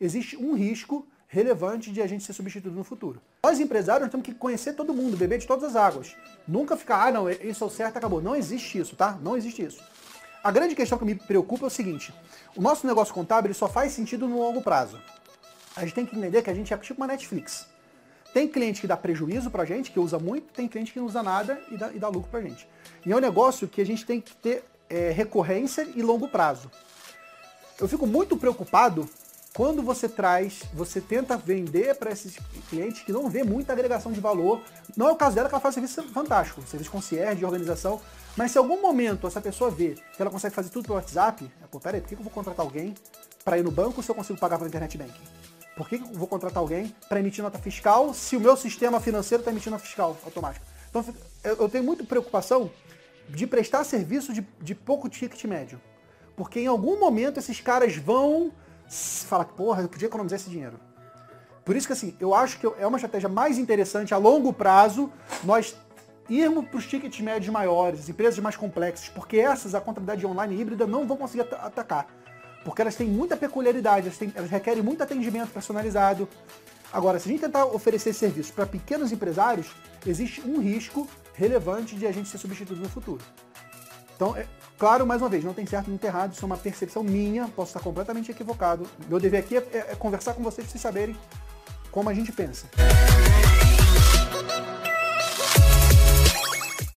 existe um risco relevante de a gente ser substituído no futuro. Nós empresários temos que conhecer todo mundo, beber de todas as águas. Nunca ficar, ah não, isso é o certo, acabou. Não existe isso, tá? Não existe isso. A grande questão que me preocupa é o seguinte, o nosso negócio contábil só faz sentido no longo prazo. A gente tem que entender que a gente é tipo uma Netflix. Tem cliente que dá prejuízo pra gente, que usa muito, tem cliente que não usa nada e dá, e dá lucro pra gente. E é um negócio que a gente tem que ter é, recorrência e longo prazo. Eu fico muito preocupado quando você traz, você tenta vender para esses clientes que não vê muita agregação de valor. Não é o caso dela que ela faz serviço fantástico, serviço concierge, de organização. Mas se em algum momento essa pessoa vê que ela consegue fazer tudo pelo WhatsApp, é, pô, peraí, por que eu vou contratar alguém para ir no banco se eu consigo pagar pela internet banking? Por que eu vou contratar alguém para emitir nota fiscal se o meu sistema financeiro está emitindo nota fiscal automática? Então eu tenho muita preocupação de prestar serviço de, de pouco ticket médio. Porque em algum momento esses caras vão fala, porra, eu podia economizar esse dinheiro. Por isso que assim, eu acho que é uma estratégia mais interessante a longo prazo nós irmos para os tickets médios maiores, empresas mais complexas, porque essas, a contabilidade online híbrida, não vão conseguir atacar. Porque elas têm muita peculiaridade, elas, têm, elas requerem muito atendimento personalizado. Agora, se a gente tentar oferecer serviços para pequenos empresários, existe um risco relevante de a gente ser substituído no futuro. Então, é, claro, mais uma vez, não tem certo nem errado, isso é uma percepção minha, posso estar completamente equivocado. Meu dever aqui é, é, é conversar com vocês para vocês saberem como a gente pensa.